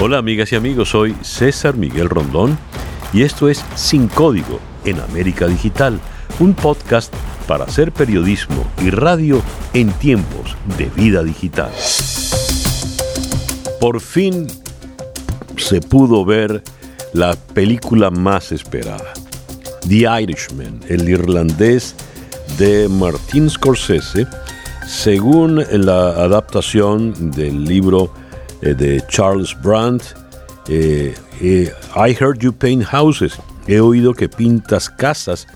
Hola amigas y amigos, soy César Miguel Rondón y esto es Sin Código en América Digital, un podcast para hacer periodismo y radio en tiempos de vida digital. Por fin se pudo ver la película más esperada, The Irishman, el irlandés de Martin Scorsese, según la adaptación del libro eh, de Charles Brandt. Eh, eh, I heard you paint houses. He oído que pintas casas,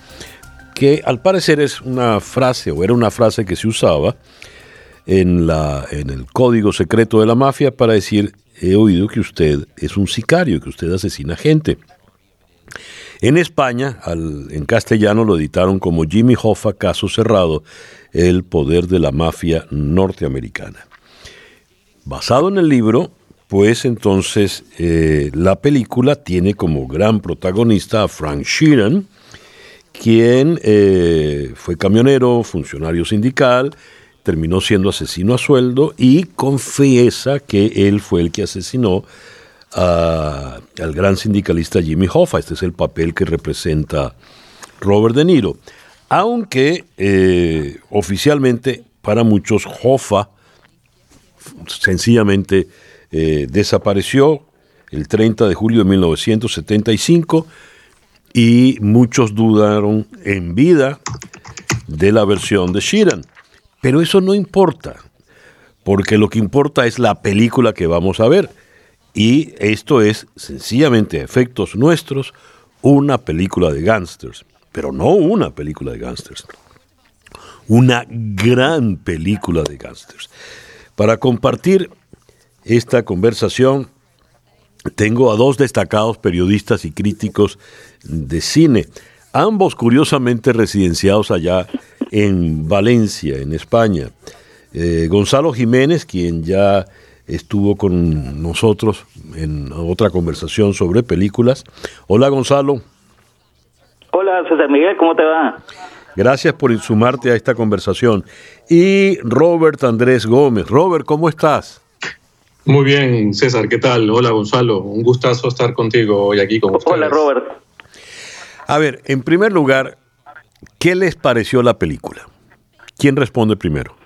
que al parecer es una frase o era una frase que se usaba en, la, en el código secreto de la mafia para decir he oído que usted es un sicario, que usted asesina gente. En España, en castellano lo editaron como Jimmy Hoffa, caso cerrado, el poder de la mafia norteamericana. Basado en el libro, pues entonces eh, la película tiene como gran protagonista a Frank Sheeran, quien eh, fue camionero, funcionario sindical, terminó siendo asesino a sueldo y confiesa que él fue el que asesinó al gran sindicalista Jimmy Hoffa. Este es el papel que representa Robert De Niro. Aunque eh, oficialmente para muchos Hoffa sencillamente eh, desapareció el 30 de julio de 1975 y muchos dudaron en vida de la versión de Sheeran. Pero eso no importa, porque lo que importa es la película que vamos a ver. Y esto es sencillamente efectos nuestros, una película de gángsters. Pero no una película de gángsters. Una gran película de gángsters. Para compartir esta conversación tengo a dos destacados periodistas y críticos de cine, ambos curiosamente residenciados allá en Valencia, en España. Eh, Gonzalo Jiménez, quien ya estuvo con nosotros en otra conversación sobre películas. Hola Gonzalo. Hola César Miguel, ¿cómo te va? Gracias por sumarte a esta conversación. Y Robert Andrés Gómez. Robert, ¿cómo estás? Muy bien, César, ¿qué tal? Hola, Gonzalo. Un gustazo estar contigo hoy aquí con ustedes. Hola, Robert. A ver, en primer lugar, ¿qué les pareció la película? ¿Quién responde primero?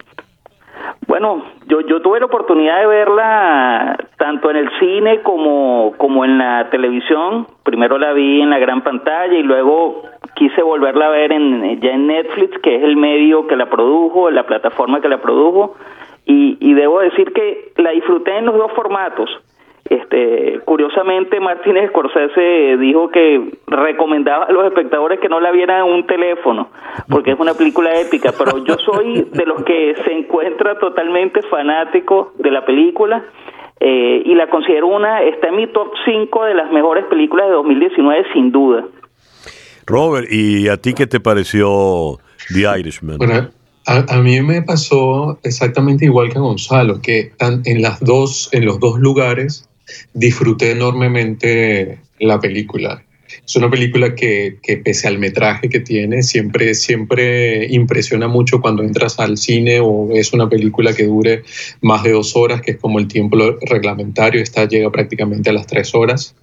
Bueno, yo, yo tuve la oportunidad de verla tanto en el cine como, como en la televisión. Primero la vi en la gran pantalla y luego quise volverla a ver en, ya en Netflix, que es el medio que la produjo, la plataforma que la produjo. Y, y debo decir que la disfruté en los dos formatos. Este, curiosamente, Martínez Scorsese dijo que recomendaba a los espectadores que no la vieran en un teléfono, porque es una película épica, pero yo soy de los que se encuentra totalmente fanático de la película eh, y la considero una, está en mi top 5 de las mejores películas de 2019 sin duda. Robert, ¿y a ti qué te pareció The Irishman? Bueno, a, mí me pasó exactamente igual que a Gonzalo, que en, las dos, en los dos lugares disfruté enormemente la película. Es una película que, que, pese al metraje que tiene, siempre, siempre impresiona mucho cuando entras al cine o es una película que dure más de dos horas, que es como el tiempo reglamentario, esta llega prácticamente a las tres horas.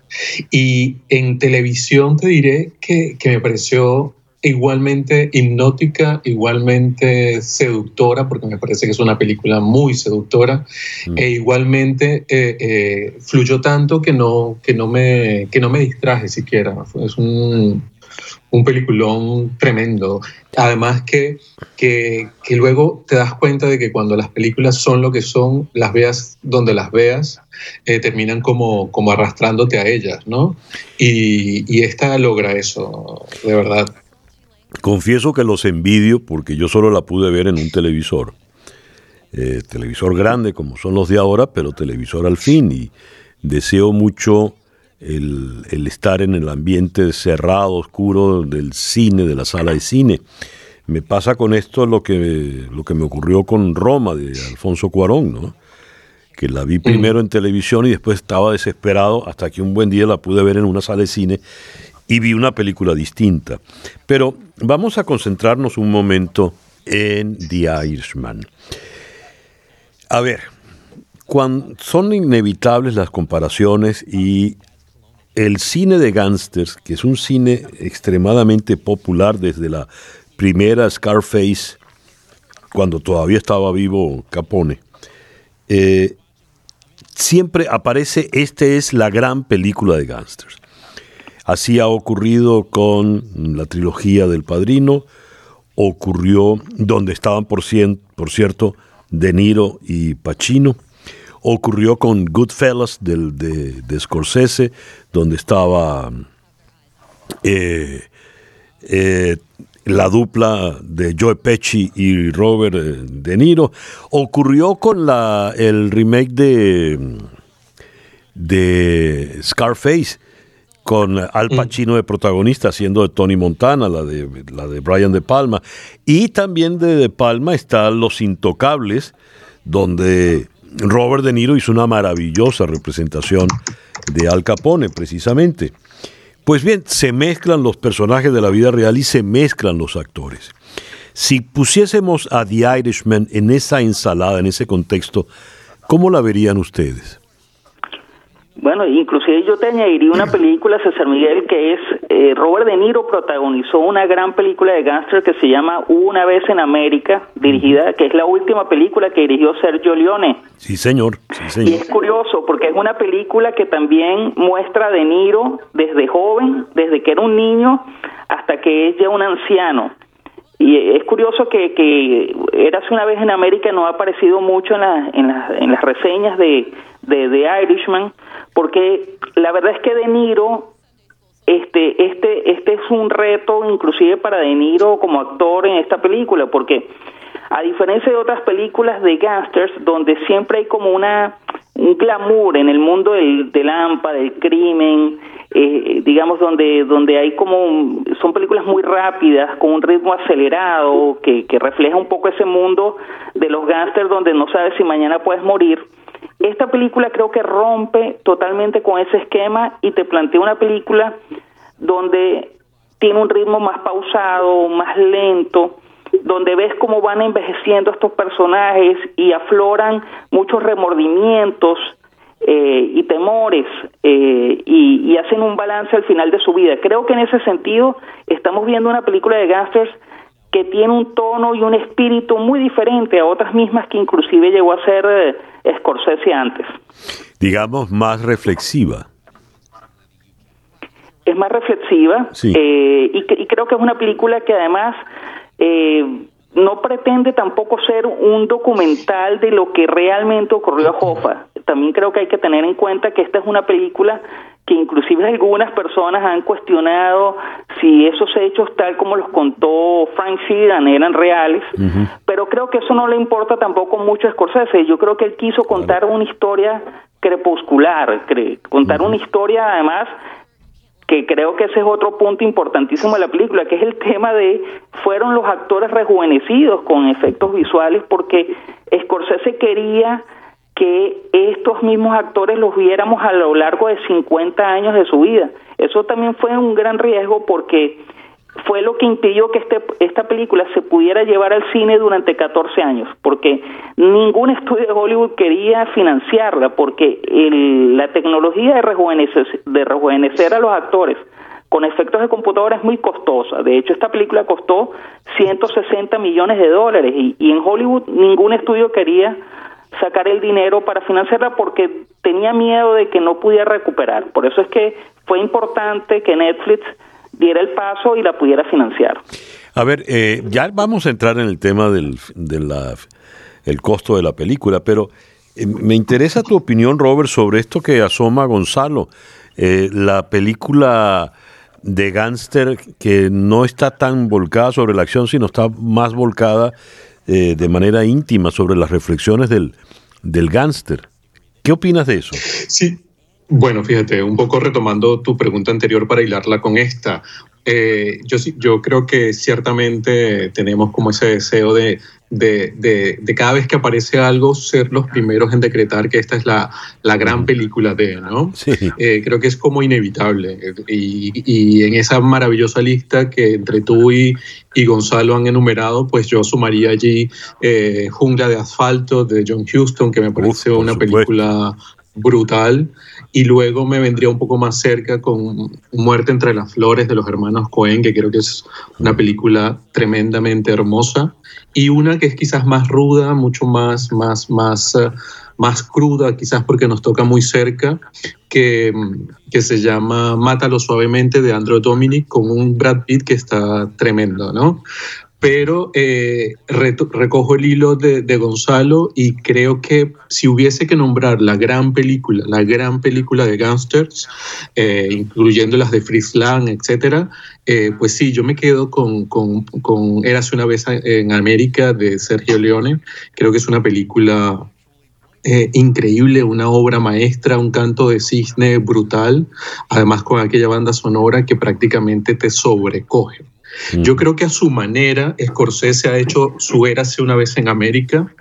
Y en televisión te diré que, que me pareció igualmente hipnótica, igualmente seductora, porque me parece que es una película muy seductora, mm. e igualmente eh, eh, fluyó tanto que no, que, no me, que no me distraje siquiera. Es un, un peliculón tremendo. Además que, que, que, luego te das cuenta de que cuando las películas son lo que son, las veas donde las veas, eh, terminan como, como arrastrándote a ellas, ¿no? Y, y esta logra eso, de verdad. Confieso que los envidio porque yo solo la pude ver en un televisor. Eh, televisor grande como son los de ahora, pero televisor al fin. Y deseo mucho el, estar en el ambiente cerrado, oscuro del cine, de la sala de cine. Me pasa con esto lo que, lo que me ocurrió con Roma de Alfonso Cuarón, ¿no? que la vi primero en televisión y después estaba desesperado hasta que un buen día la pude ver en una sala de cine y vi una película distinta. Pero vamos a concentrarnos un momento en The Irishman. A ver, son inevitables las comparaciones y el cine de gángsters, que es un cine extremadamente popular desde la primera Scarface, cuando todavía estaba vivo Capone, eh, siempre aparece, esta es la gran película de gángsters. Así ha ocurrido con la trilogía del Padrino, ocurrió donde estaban, por, por cierto, De Niro y Pacino, ocurrió con Goodfellas del, de, de Scorsese, donde estaba eh, eh, la dupla de Joe Pesci y Robert eh, De Niro. Ocurrió con la, el remake de, de Scarface, con Al mm. Pacino de protagonista, haciendo de Tony Montana, la de, la de Brian De Palma. Y también de De Palma está Los Intocables, donde Robert De Niro hizo una maravillosa representación de Al Capone, precisamente. Pues bien, se mezclan los personajes de la vida real y se mezclan los actores. Si pusiésemos a The Irishman en esa ensalada, en ese contexto, ¿cómo la verían ustedes? Bueno, inclusive yo te añadiría una película, César Miguel, que es eh, Robert De Niro protagonizó una gran película de gángster que se llama Una vez en América, dirigida, que es la última película que dirigió Sergio Leone. Sí, señor. Sí, señor. Y es curioso porque es una película que también muestra a De Niro desde joven, desde que era un niño hasta que es ya un anciano. Y es curioso que, que Eras una vez en América no ha aparecido mucho en, la, en, en las reseñas de, de Irishman, porque la verdad es que De Niro este este este es un reto inclusive para De Niro como actor en esta película porque a diferencia de otras películas de gangsters donde siempre hay como una un glamour en el mundo del, del del crimen, eh, digamos donde donde hay como son películas muy rápidas con un ritmo acelerado que, que refleja un poco ese mundo de los gangsters donde no sabes si mañana puedes morir esta película creo que rompe totalmente con ese esquema y te plantea una película donde tiene un ritmo más pausado, más lento, donde ves cómo van envejeciendo estos personajes y afloran muchos remordimientos eh, y temores eh, y, y, hacen un balance al final de su vida. Creo que en ese sentido estamos viendo una película de gangsters que tiene un tono y un espíritu muy diferente a otras mismas que inclusive llegó a ser eh, Scorsese antes. Digamos, más reflexiva. Es más reflexiva eh, y, creo que es una película que además eh, no pretende tampoco ser un documental de lo que realmente ocurrió a Hoffa. También creo que hay que tener en cuenta que esta es una película que inclusive algunas personas han cuestionado si esos hechos tal como los contó Frank Sheeran eran reales, pero creo que eso no le importa tampoco mucho a Scorsese. Yo creo que él quiso contar una historia crepuscular, contar una historia además que creo que ese es otro punto importantísimo de la película, que es el tema de fueron los actores rejuvenecidos con efectos visuales porque Scorsese quería que estos mismos actores los viéramos a lo largo de 50 años de su vida. Eso también fue un gran riesgo porque fue lo que impidió que este, esta película se pudiera llevar al cine durante 14 años, porque ningún estudio de Hollywood quería financiarla, porque la tecnología de rejuvenecer, de rejuvenecer a los actores con efectos de computadora es muy costosa. De hecho, esta película costó 160 millones de dólares y, y en Hollywood ningún estudio quería sacar el dinero para financiarla porque tenía miedo de que no pudiera recuperar. Por eso es que fue importante que Netflix diera el paso y la pudiera financiar. A ver, eh, ya vamos a entrar en el tema del el costo de la película, pero eh, me interesa tu opinión, Robert, sobre esto que asoma Gonzalo, eh, la película de gángster que no está tan volcada sobre la acción, sino está más volcada eh, de manera íntima sobre las reflexiones del, del gángster. ¿Qué opinas de eso? Sí, bueno, fíjate, un poco retomando tu pregunta anterior para hilarla con esta. Eh, yo, yo creo que ciertamente tenemos como ese deseo de, de, de, cada vez que aparece algo, ser los primeros en decretar que esta es la, la gran película de, ¿no? Sí. Eh, creo que es como inevitable. Y, y, en esa maravillosa lista que entre tú y, y Gonzalo han enumerado, pues yo sumaría allí eh, Jungla de Asfalto de John Huston, que me parece una película brutal. Y luego me vendría un poco más cerca con Muerte entre las Flores de los hermanos Cohen, que creo que es una película tremendamente hermosa. Y una que es quizás más ruda, mucho más, más, más, uh, más cruda, quizás porque nos toca muy cerca, que, que se llama Mátalo suavemente de Andrew Dominic con un Brad Pitt que está tremendo, ¿no? Pero eh, recojo el hilo de, Gonzalo y creo que si hubiese que nombrar la gran película, la gran película de gangsters, eh, incluyendo las de Fritz Lang, etc., eh, pues sí, yo me quedo con, con, con Érase una vez en América de Sergio Leone. Creo que es una película increíble, una obra maestra, un canto de cisne brutal, además con aquella banda sonora que prácticamente te sobrecoge. Yo creo que a su manera, Scorsese ha hecho su Érase una vez en América.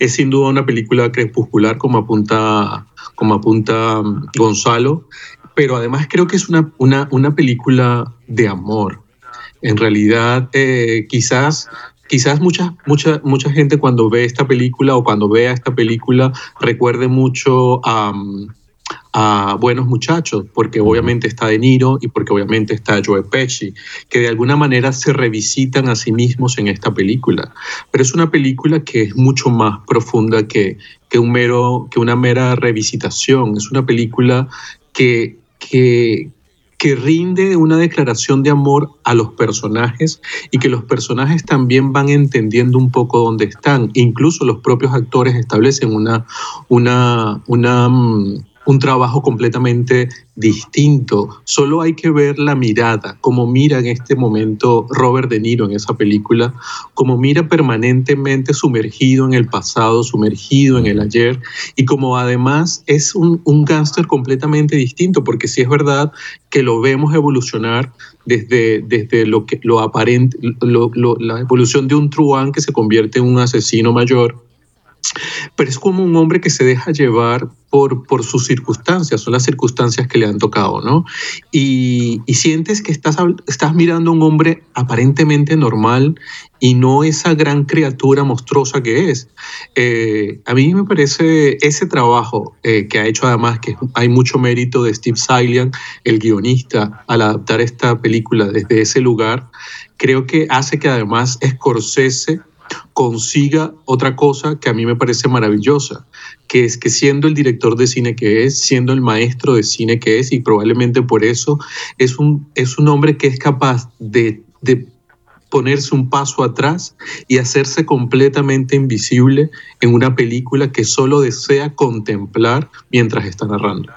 Es sin duda una película crepuscular, como apunta, como apunta um, Gonzalo, pero además creo que es una, una, una película de amor. En realidad, eh, quizás quizás mucha, mucha, mucha gente cuando ve esta película o cuando vea esta película recuerde mucho a, um, a Buenos Muchachos, porque obviamente está De Niro y porque obviamente está Joe Pesci, que de alguna manera se revisitan a sí mismos en esta película. Pero es una película que es mucho más profunda que, que, un mero, que una mera revisitación. Es una película que, que, que rinde una declaración de amor a los personajes y que los personajes también van entendiendo un poco dónde están. Incluso los propios actores establecen una, una, una, mm, un trabajo completamente distinto. Solo hay que ver la mirada, como mira en este momento Robert De Niro en esa película, como mira permanentemente sumergido en el pasado, sumergido en el ayer, y como además es un, un gángster completamente distinto, porque sí es verdad que lo vemos evolucionar desde, desde lo que lo aparente, la evolución de un truán que se convierte en un asesino mayor pero es como un hombre que se deja llevar por, por sus circunstancias, son las circunstancias que le han tocado, ¿no? Y, sientes que estás, estás mirando a un hombre aparentemente normal y no esa gran criatura monstruosa que es. Eh, a mí me parece ese trabajo eh, que ha hecho además, que hay mucho mérito de Steve Salian, el guionista, al adaptar esta película desde ese lugar, creo que hace que además Scorsese consiga otra cosa que a mí me parece maravillosa, que es que siendo el director de cine que es, siendo el maestro de cine que es, y probablemente por eso es un, es un hombre que es capaz de, de ponerse un paso atrás y hacerse completamente invisible en una película que solo desea contemplar mientras está narrando.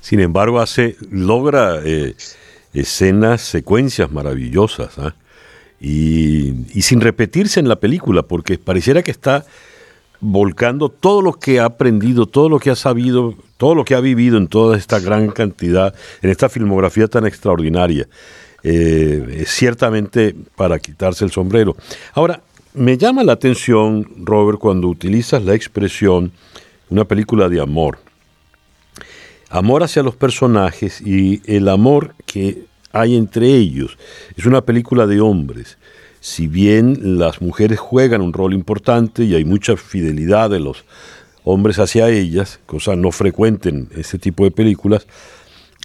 Sin embargo, hace, logra eh, escenas, secuencias maravillosas. ¿ah? Y, sin repetirse en la película, porque pareciera que está volcando todo lo que ha aprendido, todo lo que ha sabido, todo lo que ha vivido en toda esta gran cantidad, en esta filmografía tan extraordinaria. Eh, ciertamente para quitarse el sombrero. Ahora, me llama la atención, Robert, cuando utilizas la expresión una película de amor. Amor hacia los personajes y el amor que hay entre ellos. Es una película de hombres. Si bien las mujeres juegan un rol importante y hay mucha fidelidad de los hombres hacia ellas, cosa no frecuente en este tipo de películas,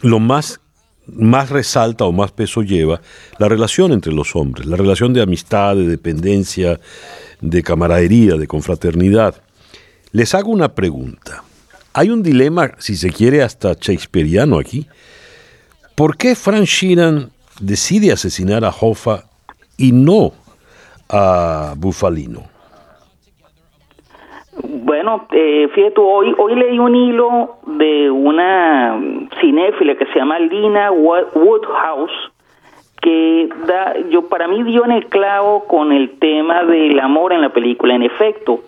lo más, más resalta o más peso lleva la relación entre los hombres, la relación de amistad, de dependencia, de camaradería, de confraternidad. Les hago una pregunta. Hay un dilema, si se quiere, hasta shakespeariano aquí. ¿Por qué Frank Sheeran decide asesinar a Hoffa y no a Bufalino? Bueno, eh, fíjate, hoy, hoy leí un hilo de una cinéfila que se llama Lina Woodhouse, que da, yo para mí dio en el clavo con el tema del amor en la película. En efecto,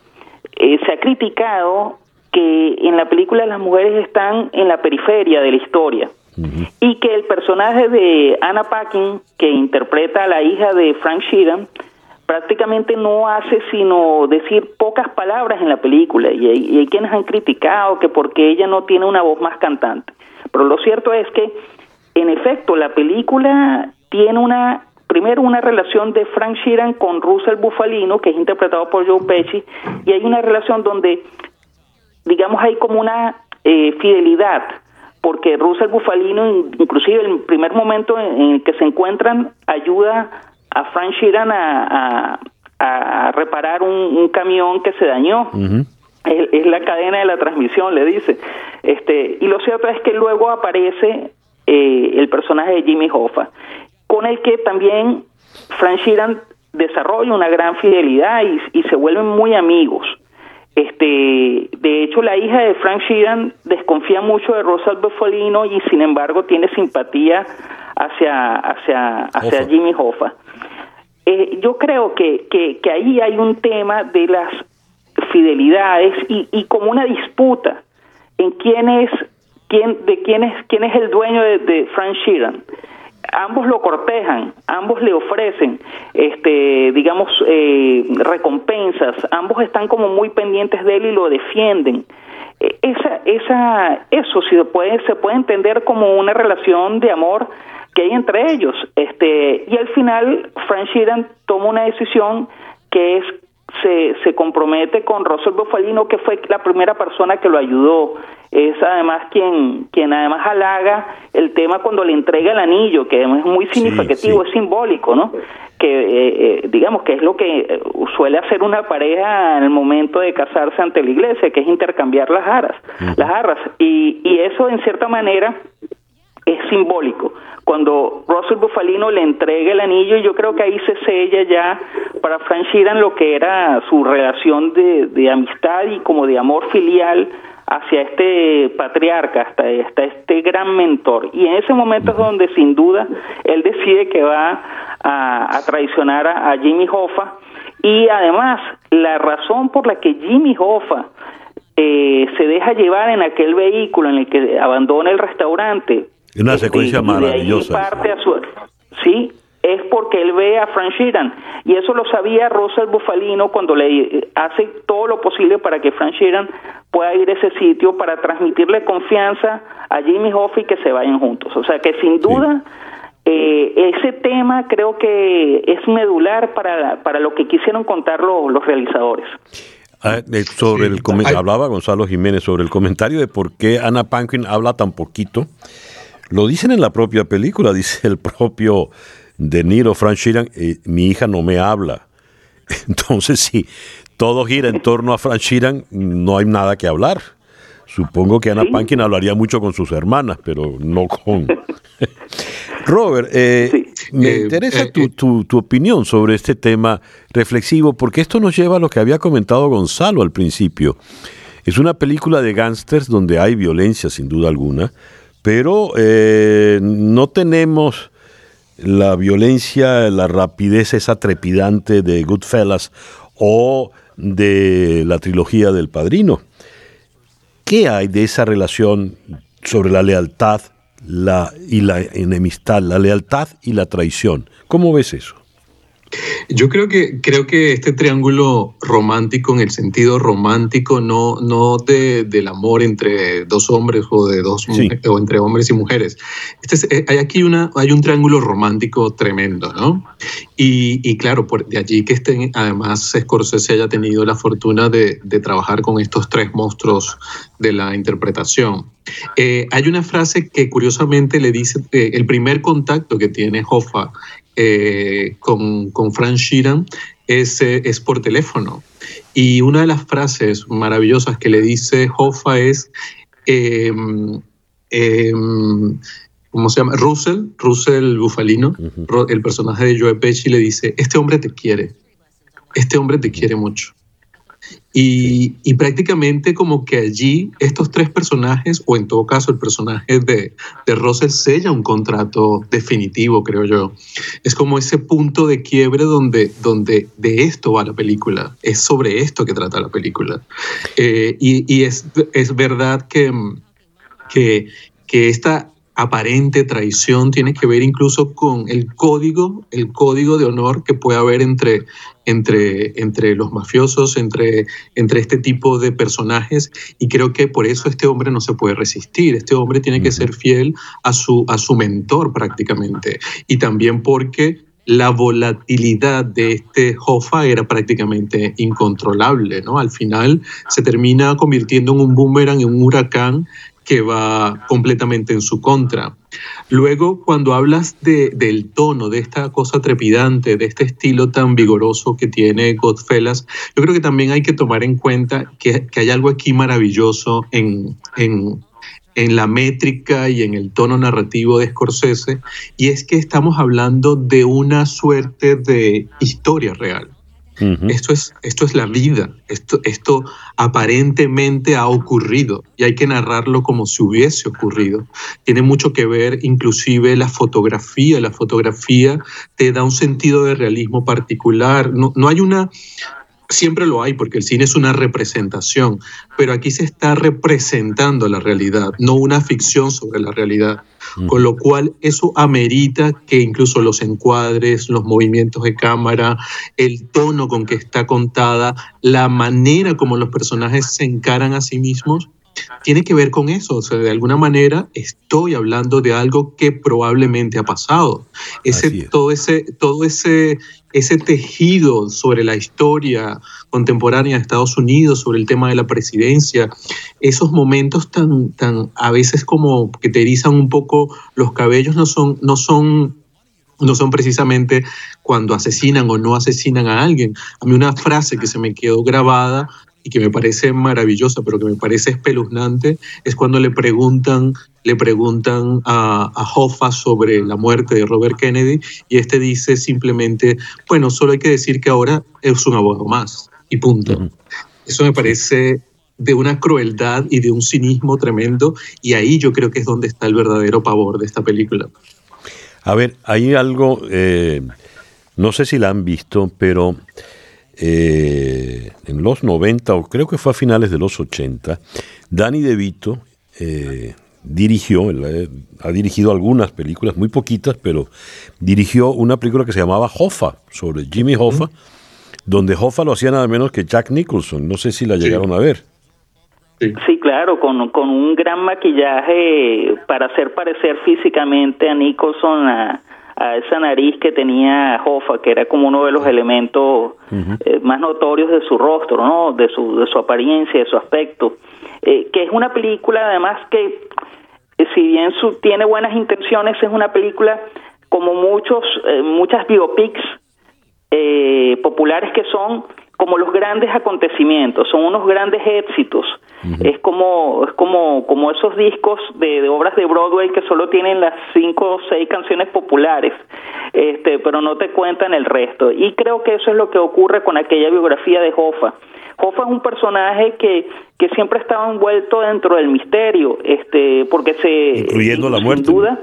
eh, se ha criticado que en la película las mujeres están en la periferia de la historia y que el personaje de Anna Paquin, que interpreta a la hija de Frank Sheeran, prácticamente no hace sino decir pocas palabras en la película y hay, quienes han criticado que porque ella no tiene una voz más cantante. Pero lo cierto es que, en efecto, la película tiene una, primero una relación de Frank Sheeran con Russell Bufalino, que es interpretado por Joe Pesci, y hay una relación donde, digamos, hay como una eh, fidelidad porque Russell Bufalino, inclusive en el primer momento en el que se encuentran, ayuda a Frank Sheeran a, a, reparar un, camión que se dañó. es, la cadena de la transmisión, le dice. Este, y lo cierto es que luego aparece eh, el personaje de Jimmy Hoffa, con el que también Frank Sheeran desarrolla una gran fidelidad y, y se vuelven muy amigos. Este, de hecho, la hija de Frank Sheeran desconfía mucho de Rosa Bufalino y sin embargo tiene simpatía hacia, hacia, hacia Jimmy Hoffa. Eh, yo creo que, que, ahí hay un tema de las fidelidades y, y como una disputa en quién es quién de quién es quién es el dueño de, Frank Sheeran ambos lo cortejan, ambos le ofrecen, este, digamos, eh, recompensas, ambos están como muy pendientes de él y lo defienden. E, esa, esa, eso se puede, se puede entender como una relación de amor que hay entre ellos. Este, y al final, Frank Sheeran toma una decisión que es se, se compromete con Russell Bufalino, que fue la primera persona que lo ayudó. Es además quien, quien además halaga el tema cuando le entrega el anillo, que es muy significativo, es simbólico, ¿no? Que eh, eh, digamos que es lo que suele hacer una pareja en el momento de casarse ante la iglesia, que es intercambiar las aras, las arras. Y, y eso en cierta manera es simbólico. Cuando Russell Bufalino le entrega el anillo, yo creo que ahí se sella ya para Frank Sheeran lo que era su relación de, de amistad y como de amor filial hacia este patriarca, hasta, hasta este gran mentor. Y en ese momento es donde sin duda él decide que va a, traicionar a, Jimmy Hoffa. Y además, la razón por la que Jimmy Hoffa eh, se deja llevar en aquel vehículo en el que abandona el restaurante una secuencia maravillosa. Parte a su, sí, es porque él ve a Frank Sheeran. Y eso lo sabía Rosa Bufalino cuando le hace todo lo posible para que Frank Sheeran pueda ir a ese sitio para transmitirle confianza a Jimmy Hoffa y que se vayan juntos. O sea que sin duda eh, ese tema creo que es medular para, para lo que quisieron contar los realizadores. Ah, eh, sobre el hablaba Gonzalo Jiménez sobre el comentario de por qué Ana Paquin habla tan poquito lo dicen en la propia película, dice el propio De Niro, Frank Sheeran, eh, mi hija no me habla. Entonces, si todo gira en torno a Frank Sheeran, no hay nada que hablar. Supongo que Ana Pankin hablaría mucho con sus hermanas, pero no con... Robert, eh, me eh, interesa tu, tu, tu, opinión sobre este tema reflexivo, porque esto nos lleva a lo que había comentado Gonzalo al principio. Es una película de gángsters donde hay violencia, sin duda alguna, pero eh, no tenemos la violencia, la rapidez esa trepidante de Goodfellas o de la trilogía del Padrino. ¿Qué hay de esa relación sobre la lealtad la, y la enemistad, la lealtad y la traición? ¿Cómo ves eso? Yo creo que, creo que este triángulo romántico, en el sentido romántico, no, no de, del amor entre dos hombres o, de dos o entre hombres y mujeres. Este eh, hay aquí una, hay un triángulo romántico tremendo, ¿no? Y, y claro, por, de allí que estén, además Scorsese haya tenido la fortuna de, de trabajar con estos tres monstruos de la interpretación. Eh, hay una frase que curiosamente le dice, eh, el primer contacto que tiene Hoffa eh, con, con Frank Sheeran es, es por teléfono. Y una de las frases maravillosas que le dice Hoffa es, em, em, ¿cómo se llama? Russell, Russell Bufalino, el personaje de Joe Pesci, le dice, este hombre te quiere, este hombre te quiere mucho. Y, y, prácticamente como que allí estos tres personajes, o en todo caso el personaje de, de Russell, sella un contrato definitivo, creo yo. Es como ese punto de quiebre donde, donde de esto va la película, es sobre esto que trata la película. Eh, y, y es, es, verdad que, que, que esta aparente traición tiene que ver incluso con el código, el código de honor que puede haber entre, entre, entre los mafiosos, entre, entre este tipo de personajes, y creo que por eso este hombre no se puede resistir, este hombre tiene que ser fiel a su, a su mentor prácticamente, y también porque la volatilidad de este Hoffa era prácticamente incontrolable, ¿no? Al final se termina convirtiendo en un boomerang, en un huracán que va completamente en su contra. Luego, cuando hablas de, del tono, de esta cosa trepidante, de este estilo tan vigoroso que tiene Godfellas, yo creo que también hay que tomar en cuenta que, que hay algo aquí maravilloso en, en, en la métrica y en el tono narrativo de Scorsese, y es que estamos hablando de una suerte de historia real esto, es, esto es la vida, esto, esto aparentemente ha ocurrido y hay que narrarlo como si hubiese ocurrido. Tiene mucho que ver inclusive la fotografía, la fotografía te da un sentido de realismo particular, no, no hay una Siempre lo hay porque el cine es una representación, pero aquí se está representando la realidad, no una ficción sobre la realidad. Con lo cual eso amerita que incluso los encuadres, los movimientos de cámara, el tono con que está contada, la manera como los personajes se encaran a sí mismos, tiene que ver con eso. O sea, de alguna manera estoy hablando de algo que probablemente ha pasado. Ese, todo ese, todo ese, ese tejido sobre la historia contemporánea de Estados Unidos, sobre el tema de la presidencia, esos momentos tan, tan a veces como que te erizan un poco los cabellos, no son, no son no son precisamente cuando asesinan o no asesinan a alguien. A mí una frase que se me quedó grabada y que me parece maravillosa, pero que me parece espeluznante, es cuando le preguntan, le preguntan a, a Hoffa sobre la muerte de Robert Kennedy y este dice simplemente, bueno, solo hay que decir que ahora es un abogado más y punto. Eso me parece de una crueldad y de un cinismo tremendo y ahí yo creo que es donde está el verdadero pavor de esta película. A ver, hay algo, eh, no sé si la han visto, pero eh, en los 90, o creo que fue a finales de los 80, Danny DeVito eh, dirigió, eh, ha dirigido algunas películas, muy poquitas, pero dirigió una película que se llamaba Hoffa, sobre Jimmy Hoffa, donde Hoffa lo hacía nada menos que Jack Nicholson. No sé si la llegaron a ver. Sí. claro, con, con un gran maquillaje para hacer parecer físicamente a Nicholson a, a esa nariz que tenía Hoffa, que era como uno de los elementos eh, más notorios de su rostro, ¿no? De su, de su apariencia, de su aspecto. Eh, que es una película, además, que eh, si bien su, tiene buenas intenciones, es una película como muchos, muchas biopics populares que son como los grandes acontecimientos, son unos grandes éxitos. Es como es como como esos discos de, de, obras de Broadway que solo tienen las cinco o seis canciones populares, este, pero no te cuentan el resto. Y creo que eso es lo que ocurre con aquella biografía de Hoffa. Hoffa es un personaje que, que siempre estaba envuelto dentro del misterio, este, porque se incluyendo la muerte. Sin duda,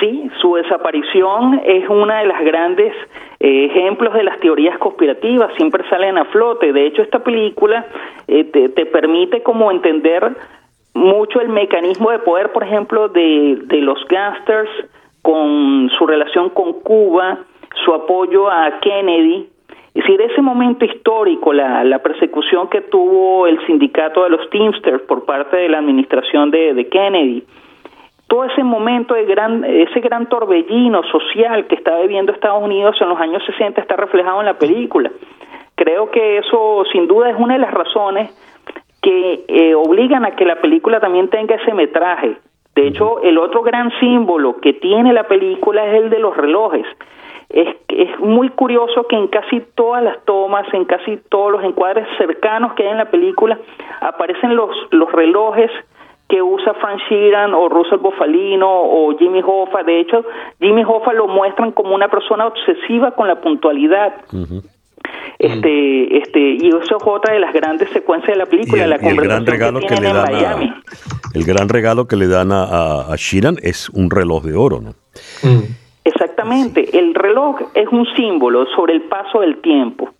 Sí, su desaparición es una de las grandes eh, ejemplos de las teorías conspirativas, siempre salen a flote. De hecho, esta película eh, te, te, permite como entender mucho el mecanismo de poder, por ejemplo, de, de los gangsters con su relación con Cuba, su apoyo a Kennedy. Es decir, ese momento histórico, la, la persecución que tuvo el sindicato de los Teamsters por parte de la administración de, de Kennedy, todo ese momento de gran, ese gran torbellino social que está viviendo Estados Unidos en los años 60 está reflejado en la película. Creo que eso sin duda es una de las razones que eh, obligan a que la película también tenga ese metraje. De hecho, el otro gran símbolo que tiene la película es el de los relojes. Es, es muy curioso que en casi todas las tomas, en casi todos los encuadres cercanos que hay en la película, aparecen los, los relojes que usa Frank Sheeran o Russell Bofalino o Jimmy Hoffa. De hecho, Jimmy Hoffa lo muestran como una persona obsesiva con la puntualidad. Este, este, y eso es otra de las grandes secuencias de la película, la el gran regalo que, le dan A, el gran regalo que le dan a, a, Sheeran es un reloj de oro, ¿no? Exactamente, el reloj es un símbolo sobre el paso del tiempo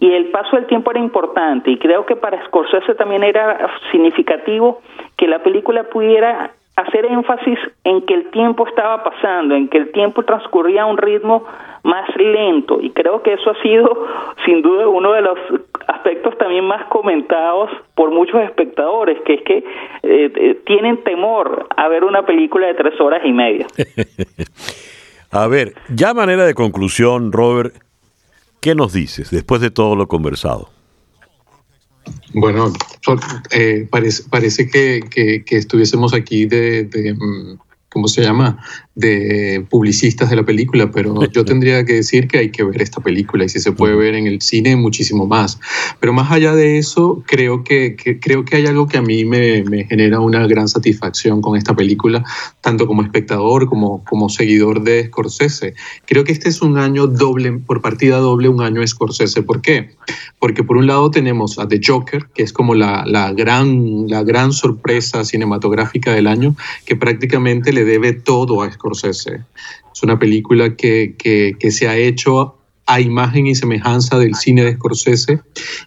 y el paso del tiempo era importante y creo que para Scorsese también era significativo que la película pudiera hacer énfasis en que el tiempo estaba pasando, en que el tiempo transcurría a un ritmo más lento y creo que eso ha sido sin duda uno de los aspectos también más comentados por muchos espectadores, que es que eh, eh, tienen temor a ver una película de tres horas y media. a ver, ya manera de conclusión, Robert, ¿qué nos dices después de todo lo conversado? Bueno, eh, parece, parece que, que, estuviésemos aquí de, mm, ¿cómo se llama? de publicistas de la película, pero yo tendría que decir que hay que ver esta película y si se puede ver en el cine, muchísimo más. Pero más allá de eso, creo que, creo que hay algo que a mí me, me, genera una gran satisfacción con esta película, tanto como espectador como como seguidor de Scorsese. Creo que este es un año doble, por partida doble, un año Scorsese. ¿Por qué? Porque por un lado tenemos a The Joker, que es como la, la gran, la gran sorpresa cinematográfica del año, que prácticamente le debe todo a Scorsese. Es una película que, que, se ha hecho a imagen y semejanza del cine de Scorsese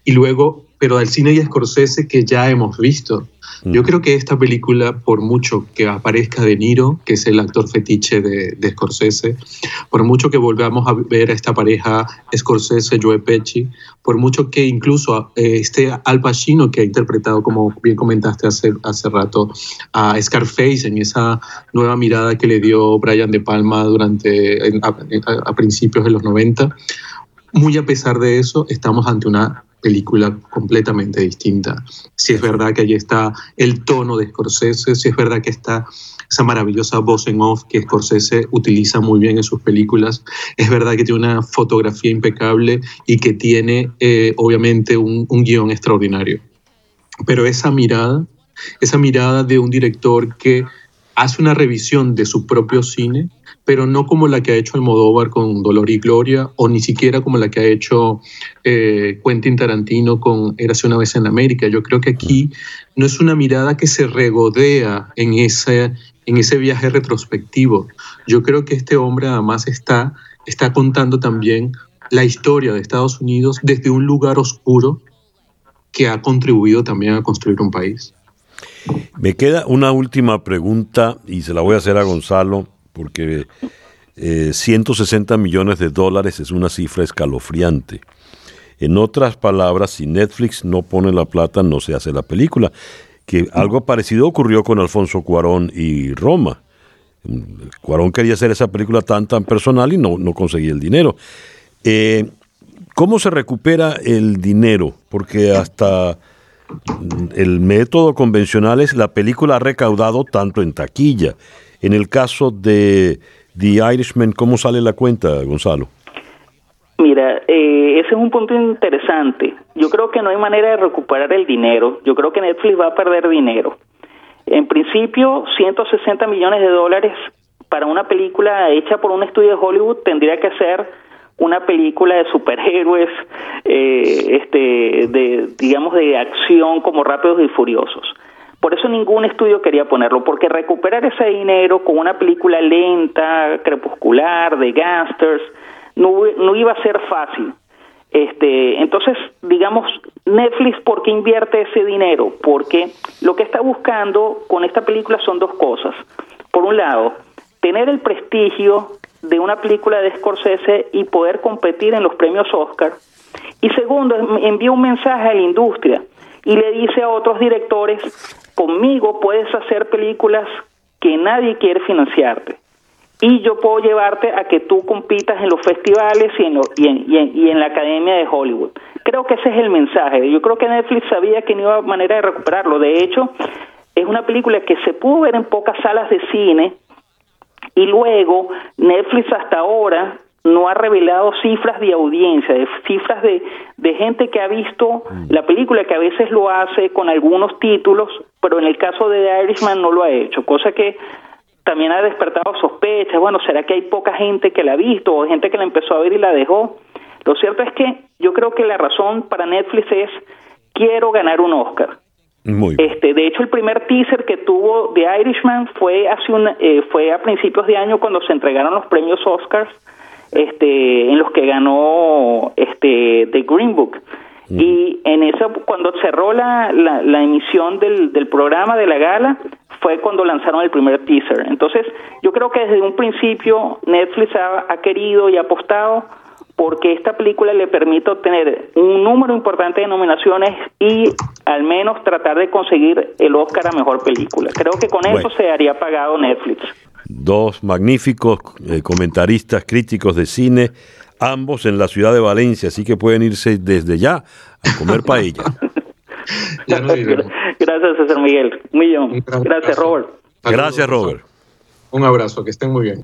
y luego, pero del cine de Scorsese que ya hemos visto. Yo creo que esta película, por mucho que aparezca De Niro, que es el actor fetiche de, de Scorsese, por mucho que volvamos a ver a esta pareja Scorsese-Joe Pesci, por mucho que incluso eh, esté Al Pacino, que ha interpretado, como bien comentaste hace, hace rato, a Scarface en esa nueva mirada que le dio Brian De Palma durante, a, a principios de los 90, muy a pesar de eso, estamos ante una película completamente distinta. Si es verdad que allí está el tono de Scorsese, si es verdad que está esa maravillosa voz en off que Scorsese utiliza muy bien en sus películas, es verdad que tiene una fotografía impecable y que tiene eh, obviamente un, un guion extraordinario. Pero esa mirada, esa mirada de un director que hace una revisión de su propio cine, pero no como la que ha hecho Almodóvar con Dolor y Gloria, o ni siquiera como la que ha hecho eh, Quentin Tarantino con Érase una vez en América. Yo creo que aquí no es una mirada que se regodea en ese, en ese viaje retrospectivo. Yo creo que este hombre además está, está contando también la historia de Estados Unidos desde un lugar oscuro que ha contribuido también a construir un país. Me queda una última pregunta y se la voy a hacer a Gonzalo porque 160 eh, millones de dólares es una cifra escalofriante. En otras palabras, si Netflix no pone la plata, no se hace la película. Que algo parecido ocurrió con Alfonso Cuarón y Roma. Cuarón quería hacer esa película tan tan personal y no, no conseguía el dinero. Eh, ¿Cómo se recupera el dinero? Porque hasta el método convencional es la película ha recaudado tanto en taquilla en el caso de The Irishman, ¿cómo sale la cuenta, Gonzalo? Mira, eh, ese es un punto interesante. Yo creo que no hay manera de recuperar el dinero. Yo creo que Netflix va a perder dinero. En principio, 160 millones de dólares para una película hecha por un estudio de Hollywood tendría que ser una película de superhéroes, eh, este, de digamos de acción como Rápidos y Furiosos. Por eso ningún estudio quería ponerlo, porque recuperar ese dinero con una película lenta, crepuscular, de gangsters, no, iba a ser fácil. Este, entonces, digamos, Netflix, ¿por qué invierte ese dinero? Porque lo que está buscando con esta película son dos cosas. Por un lado, tener el prestigio de una película de Scorsese y poder competir en los premios Oscar. Y segundo, envía un mensaje a la industria y le dice a otros directores, conmigo puedes hacer películas que nadie quiere financiarte. Y yo puedo llevarte a que tú compitas en los festivales y en, y en, la Academia de Hollywood. Creo que ese es el mensaje. Yo creo que Netflix sabía que no iba manera de recuperarlo. De hecho, es una película que se pudo ver en pocas salas de cine y luego Netflix hasta ahora no ha revelado cifras de audiencia, de cifras de, de gente que ha visto la película, que a veces lo hace con algunos títulos, pero en el caso de The Irishman no lo ha hecho, cosa que también ha despertado sospechas. Bueno, ¿será que hay poca gente que la ha visto o gente que la empezó a ver y la dejó? Lo cierto es que yo creo que la razón para Netflix es quiero ganar un Oscar. Muy este, de hecho, el primer teaser que tuvo The Irishman fue hace un, eh, fue a principios de año cuando se entregaron los premios Oscars este, en los que ganó este, The Green Book. Y en eso, cuando cerró la, la, emisión del, del programa de la gala, fue cuando lanzaron el primer teaser. Entonces, yo creo que desde un principio Netflix ha, ha querido y ha apostado porque esta película le permite obtener un número importante de nominaciones y al menos tratar de conseguir el Oscar a Mejor Película. Creo que con eso se haría pagado Netflix. Dos magníficos eh, comentaristas críticos de cine, ambos en la ciudad de Valencia, así que pueden irse desde ya a comer paella. ya no Gracias, César Miguel. Muy bien. Gracias, Robert. Gracias, Robert. Un abrazo, que estén muy bien.